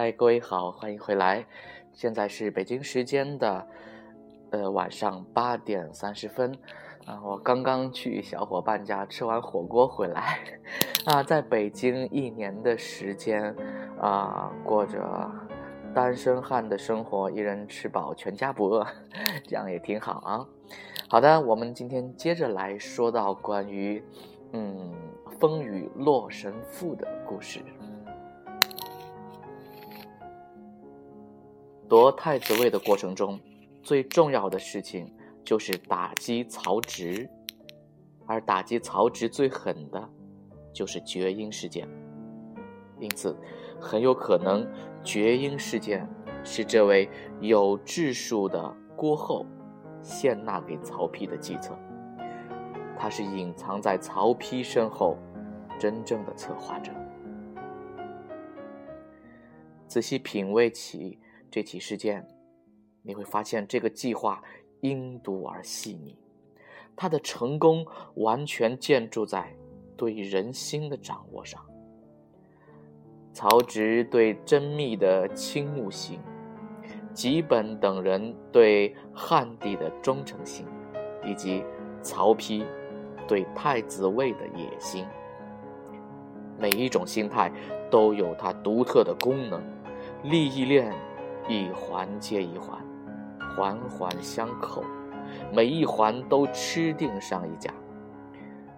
嗨，各位好，欢迎回来。现在是北京时间的呃晚上八点三十分啊，我刚刚去小伙伴家吃完火锅回来啊，在北京一年的时间啊，过着单身汉的生活，一人吃饱全家不饿，这样也挺好啊。好的，我们今天接着来说到关于嗯风雨洛神赋的故事。夺太子位的过程中，最重要的事情就是打击曹植，而打击曹植最狠的，就是绝缨事件。因此，很有可能绝缨事件是这位有智术的郭后献纳给曹丕的计策。他是隐藏在曹丕身后，真正的策划者。仔细品味起。这起事件，你会发现这个计划阴毒而细腻，它的成功完全建筑在对人心的掌握上。曹植对甄宓的倾慕心，吉本等人对汉帝的忠诚心，以及曹丕对太子位的野心，每一种心态都有它独特的功能，利益链。一环接一环，环环相扣，每一环都吃定上一家。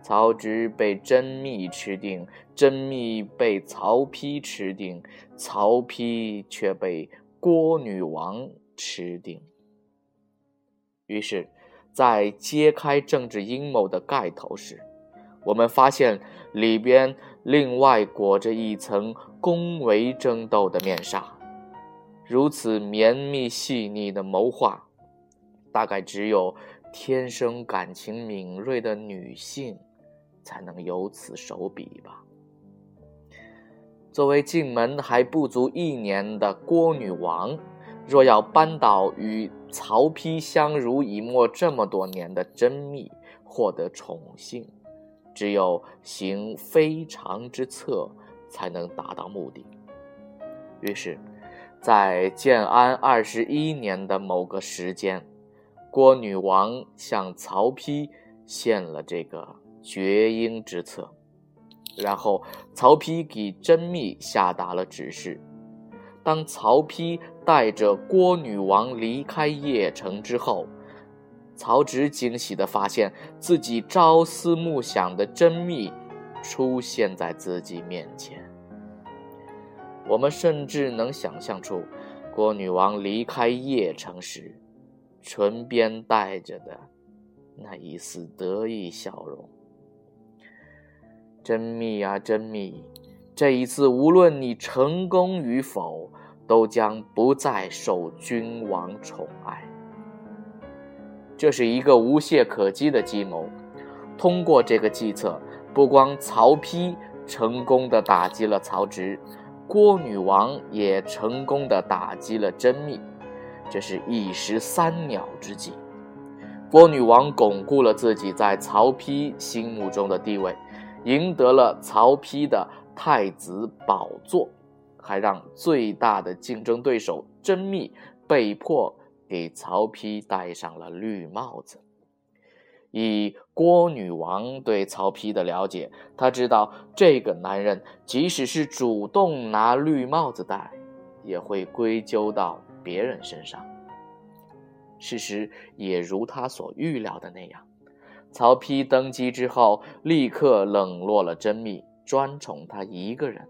曹植被甄宓吃定，甄宓被曹丕吃定，曹丕却被郭女王吃定。于是，在揭开政治阴谋的盖头时，我们发现里边另外裹着一层宫闱争斗的面纱。如此绵密细腻的谋划，大概只有天生感情敏锐的女性才能有此手笔吧。作为进门还不足一年的郭女王，若要扳倒与曹丕相濡以沫这么多年的甄宓，获得宠幸，只有行非常之策，才能达到目的。于是。在建安二十一年的某个时间，郭女王向曹丕献了这个绝缨之策，然后曹丕给甄宓下达了指示。当曹丕带着郭女王离开邺城之后，曹植惊喜地发现自己朝思暮想的甄宓出现在自己面前。我们甚至能想象出，郭女王离开邺城时，唇边带着的那一丝得意笑容。甄宓啊，甄宓，这一次无论你成功与否，都将不再受君王宠爱。这是一个无懈可击的计谋。通过这个计策，不光曹丕成功的打击了曹植。郭女王也成功的打击了甄宓，这是一石三鸟之计。郭女王巩固了自己在曹丕心目中的地位，赢得了曹丕的太子宝座，还让最大的竞争对手甄宓被迫给曹丕戴上了绿帽子。以郭女王对曹丕的了解，她知道这个男人即使是主动拿绿帽子戴，也会归咎到别人身上。事实也如他所预料的那样，曹丕登基之后，立刻冷落了甄宓，专宠他一个人。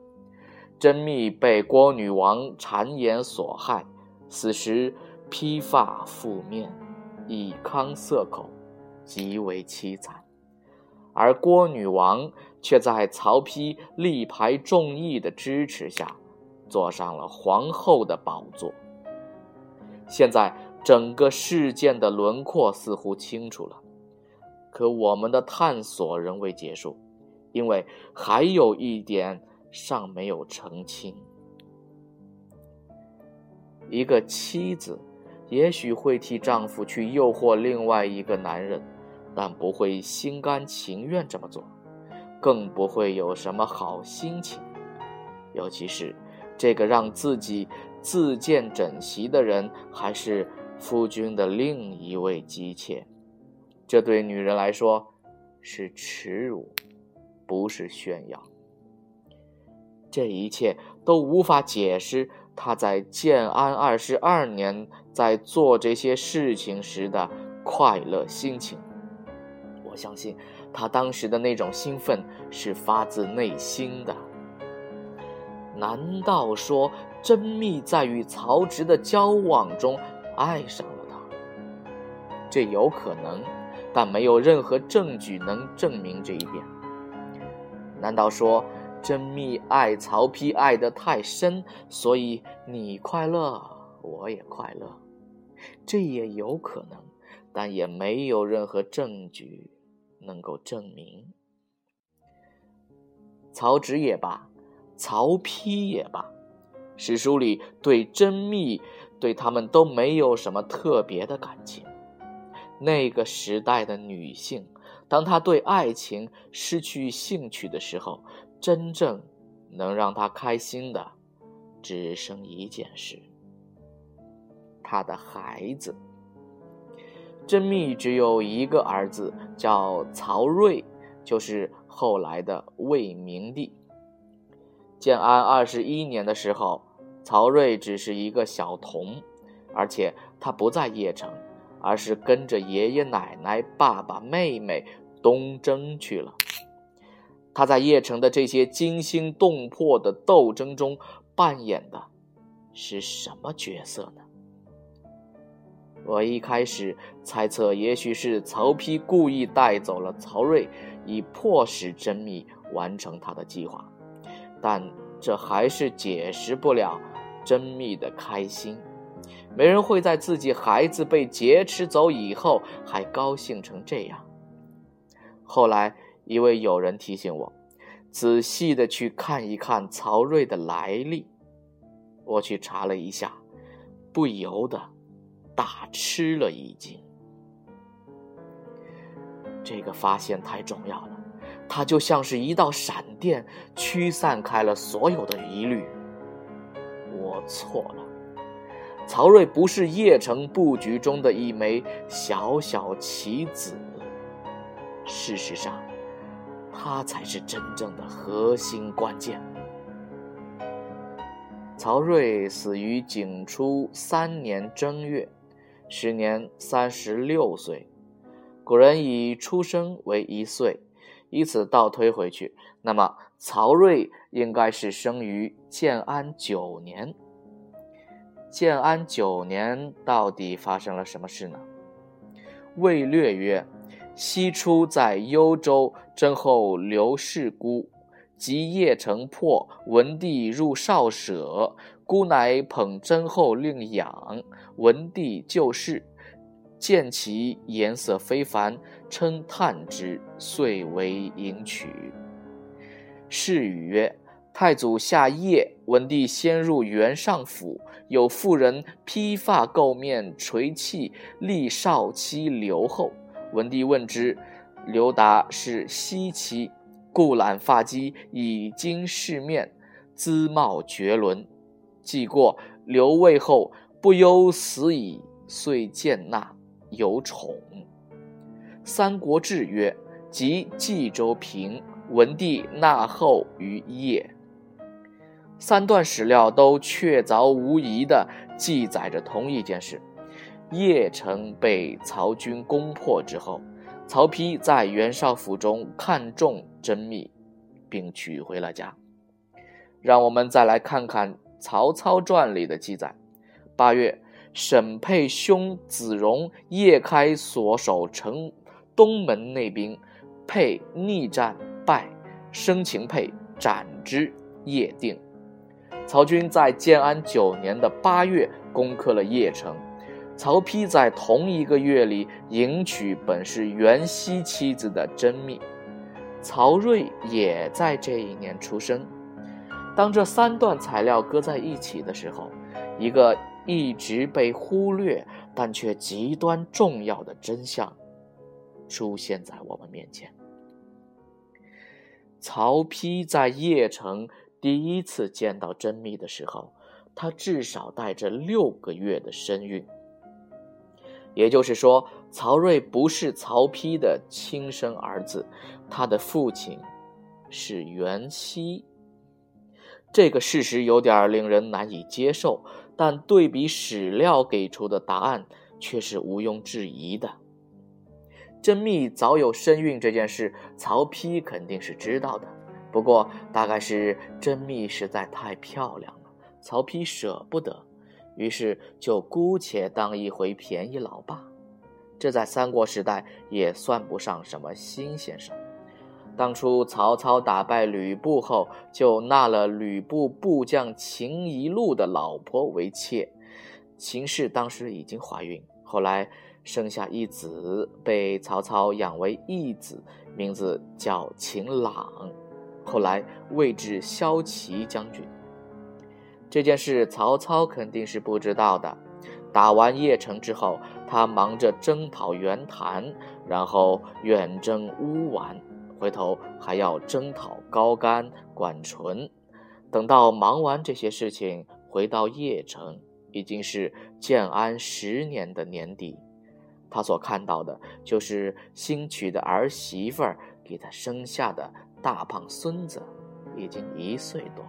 甄宓被郭女王谗言所害，死时披发覆面，以糠塞口。极为凄惨，而郭女王却在曹丕力排众议的支持下，坐上了皇后的宝座。现在整个事件的轮廓似乎清楚了，可我们的探索仍未结束，因为还有一点尚没有澄清：一个妻子。也许会替丈夫去诱惑另外一个男人，但不会心甘情愿这么做，更不会有什么好心情。尤其是这个让自己自荐枕席的人，还是夫君的另一位姬妾。这对女人来说是耻辱，不是炫耀。这一切都无法解释他在建安二十二年在做这些事情时的快乐心情。我相信他当时的那种兴奋是发自内心的。难道说甄宓在与曹植的交往中爱上了他？这有可能，但没有任何证据能证明这一点。难道说甄宓爱曹丕爱得太深，所以你快乐，我也快乐？这也有可能，但也没有任何证据能够证明。曹植也罢。曹丕也罢，史书里对甄宓对他们都没有什么特别的感情。那个时代的女性，当她对爱情失去兴趣的时候，真正能让她开心的，只剩一件事：她的孩子。甄宓只有一个儿子，叫曹睿，就是后来的魏明帝。建安二十一年的时候，曹睿只是一个小童，而且他不在邺城，而是跟着爷爷奶奶、爸爸、妹妹东征去了。他在邺城的这些惊心动魄的斗争中扮演的是什么角色呢？我一开始猜测，也许是曹丕故意带走了曹睿，以迫使甄宓完成他的计划。但这还是解释不了甄宓的开心。没人会在自己孩子被劫持走以后还高兴成这样。后来，一位友人提醒我，仔细的去看一看曹睿的来历。我去查了一下，不由得大吃了一惊。这个发现太重要了。它就像是一道闪电，驱散开了所有的疑虑。我错了，曹睿不是邺城布局中的一枚小小棋子。事实上，他才是真正的核心关键。曹睿死于景初三年正月，时年三十六岁。古人以出生为一岁。以此倒推回去，那么曹睿应该是生于建安九年。建安九年到底发生了什么事呢？魏略曰：“西出在幽州，征后刘氏孤，及邺城破，文帝入少舍，孤乃捧真后令养。文帝就事。”见其颜色非凡，称叹之，遂为迎娶。是语曰：“太祖下邺，文帝先入元上府，有妇人披发垢面，垂泣，立少妻刘后。文帝问之，刘答是西妻，故揽发髻，以经饰面，姿貌绝伦。既过，刘魏后不忧死矣，遂见纳。”有宠，《三国志》曰：“即冀州平，文帝纳后于邺。”三段史料都确凿无疑地记载着同一件事：邺城被曹军攻破之后，曹丕在袁绍府中看中甄宓，并娶回了家。让我们再来看看《曹操传》里的记载：八月。沈沛兄子荣夜开所守城东门内兵，沛逆战败，生擒沛，斩之。夜定。曹军在建安九年的八月攻克了邺城。曹丕在同一个月里迎娶本是袁熙妻子的甄宓，曹睿也在这一年出生。当这三段材料搁在一起的时候，一个。一直被忽略但却极端重要的真相，出现在我们面前。曹丕在邺城第一次见到甄宓的时候，他至少带着六个月的身孕。也就是说，曹睿不是曹丕的亲生儿子，他的父亲是袁熙。这个事实有点令人难以接受，但对比史料给出的答案，却是毋庸置疑的。甄宓早有身孕这件事，曹丕肯定是知道的。不过，大概是甄宓实在太漂亮了，曹丕舍不得。于是就姑且当一回便宜老爸，这在三国时代也算不上什么新鲜事。当初曹操打败吕布后，就纳了吕布部将秦宜禄的老婆为妾。秦氏当时已经怀孕，后来生下一子，被曹操养为义子，名字叫秦朗，后来位至骁骑将军。这件事曹操肯定是不知道的。打完邺城之后，他忙着征讨袁谭，然后远征乌丸，回头还要征讨高干、管淳。等到忙完这些事情，回到邺城，已经是建安十年的年底。他所看到的就是新娶的儿媳妇儿给他生下的大胖孙子，已经一岁多。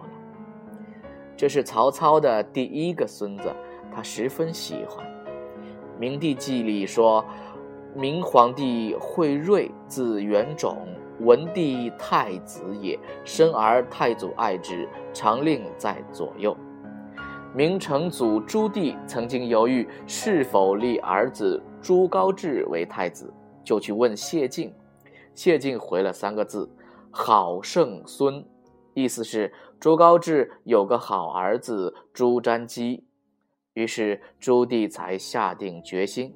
这是曹操的第一个孙子，他十分喜欢。《明帝纪》里说：“明皇帝惠睿，字元种，文帝太子也，生而太祖爱之，常令在左右。”明成祖朱棣曾经犹豫是否立儿子朱高炽为太子，就去问谢晋，谢晋回了三个字：“好圣孙。”意思是朱高炽有个好儿子朱瞻基，于是朱棣才下定决心。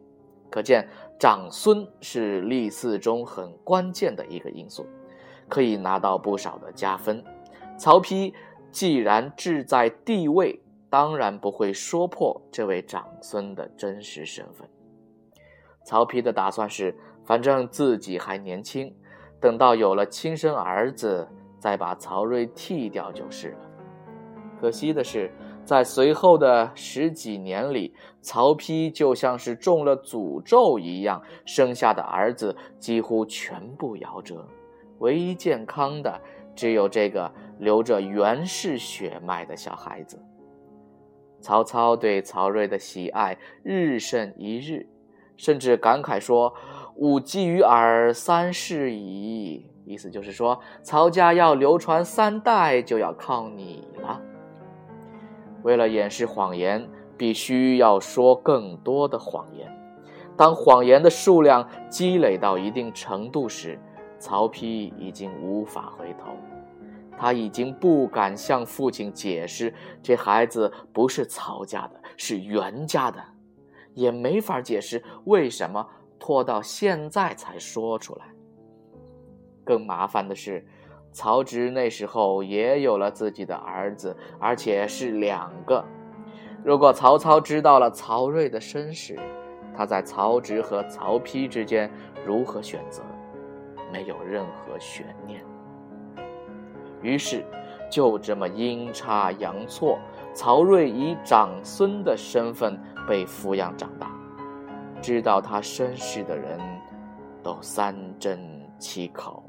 可见长孙是立嗣中很关键的一个因素，可以拿到不少的加分。曹丕既然志在帝位，当然不会说破这位长孙的真实身份。曹丕的打算是，反正自己还年轻，等到有了亲生儿子。再把曹睿剃掉就是了。可惜的是，在随后的十几年里，曹丕就像是中了诅咒一样，生下的儿子几乎全部夭折，唯一健康的只有这个流着袁氏血脉的小孩子。曹操对曹睿的喜爱日甚一日，甚至感慨说：“吾寄于尔三世矣。”意思就是说，曹家要流传三代，就要靠你了。为了掩饰谎言，必须要说更多的谎言。当谎言的数量积累到一定程度时，曹丕已经无法回头。他已经不敢向父亲解释这孩子不是曹家的，是袁家的，也没法解释为什么拖到现在才说出来。更麻烦的是，曹植那时候也有了自己的儿子，而且是两个。如果曹操知道了曹睿的身世，他在曹植和曹丕之间如何选择，没有任何悬念。于是，就这么阴差阳错，曹睿以长孙的身份被抚养长大。知道他身世的人，都三针。七口。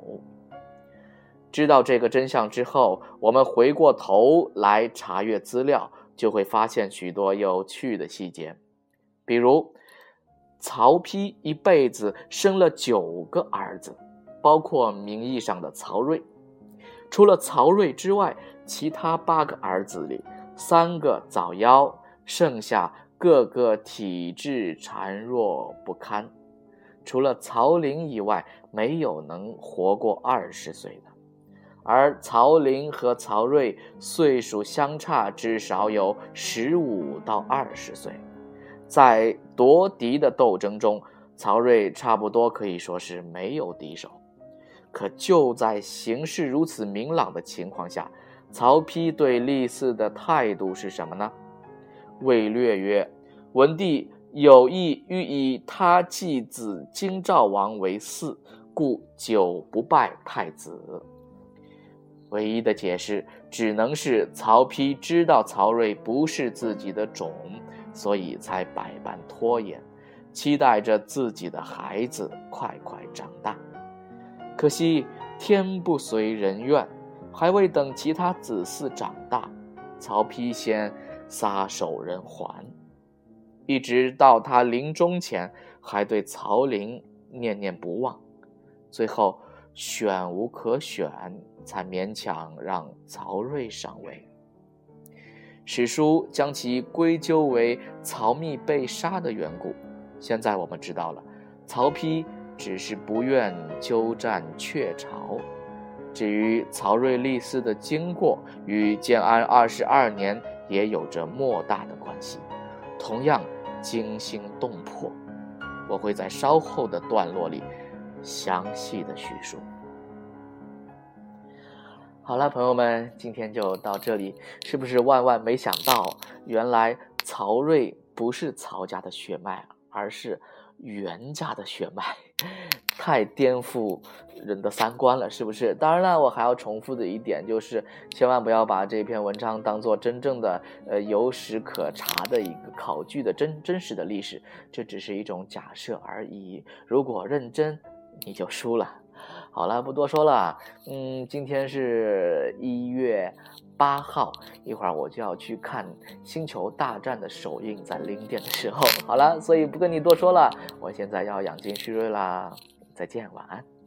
知道这个真相之后，我们回过头来查阅资料，就会发现许多有趣的细节。比如，曹丕一辈子生了九个儿子，包括名义上的曹睿。除了曹睿之外，其他八个儿子里，三个早夭，剩下个个体质孱弱不堪。除了曹林以外，没有能活过二十岁的。而曹林和曹睿岁数相差至少有十五到二十岁，在夺嫡的斗争中，曹睿差不多可以说是没有敌手。可就在形势如此明朗的情况下，曹丕对立嗣的态度是什么呢？魏略曰：“文帝。”有意欲以他继子京兆王为嗣，故久不拜太子。唯一的解释只能是曹丕知道曹睿不是自己的种，所以才百般拖延，期待着自己的孩子快快长大。可惜天不随人愿，还未等其他子嗣长大，曹丕先撒手人寰。一直到他临终前，还对曹林念念不忘，最后选无可选。才勉强让曹睿上位。史书将其归咎为曹密被杀的缘故。现在我们知道了，曹丕只是不愿鸠占鹊巢。至于曹睿立嗣的经过，与建安二十二年也有着莫大的关系，同样惊心动魄。我会在稍后的段落里详细的叙述。好了，朋友们，今天就到这里。是不是万万没想到，原来曹睿不是曹家的血脉，而是袁家的血脉？太颠覆人的三观了，是不是？当然了，我还要重复的一点就是，千万不要把这篇文章当做真正的呃有史可查的一个考据的真真实的历史，这只是一种假设而已。如果认真，你就输了。好了，不多说了。嗯，今天是一月八号，一会儿我就要去看《星球大战》的首映，在零点的时候。好了，所以不跟你多说了，我现在要养精蓄锐啦。再见，晚安。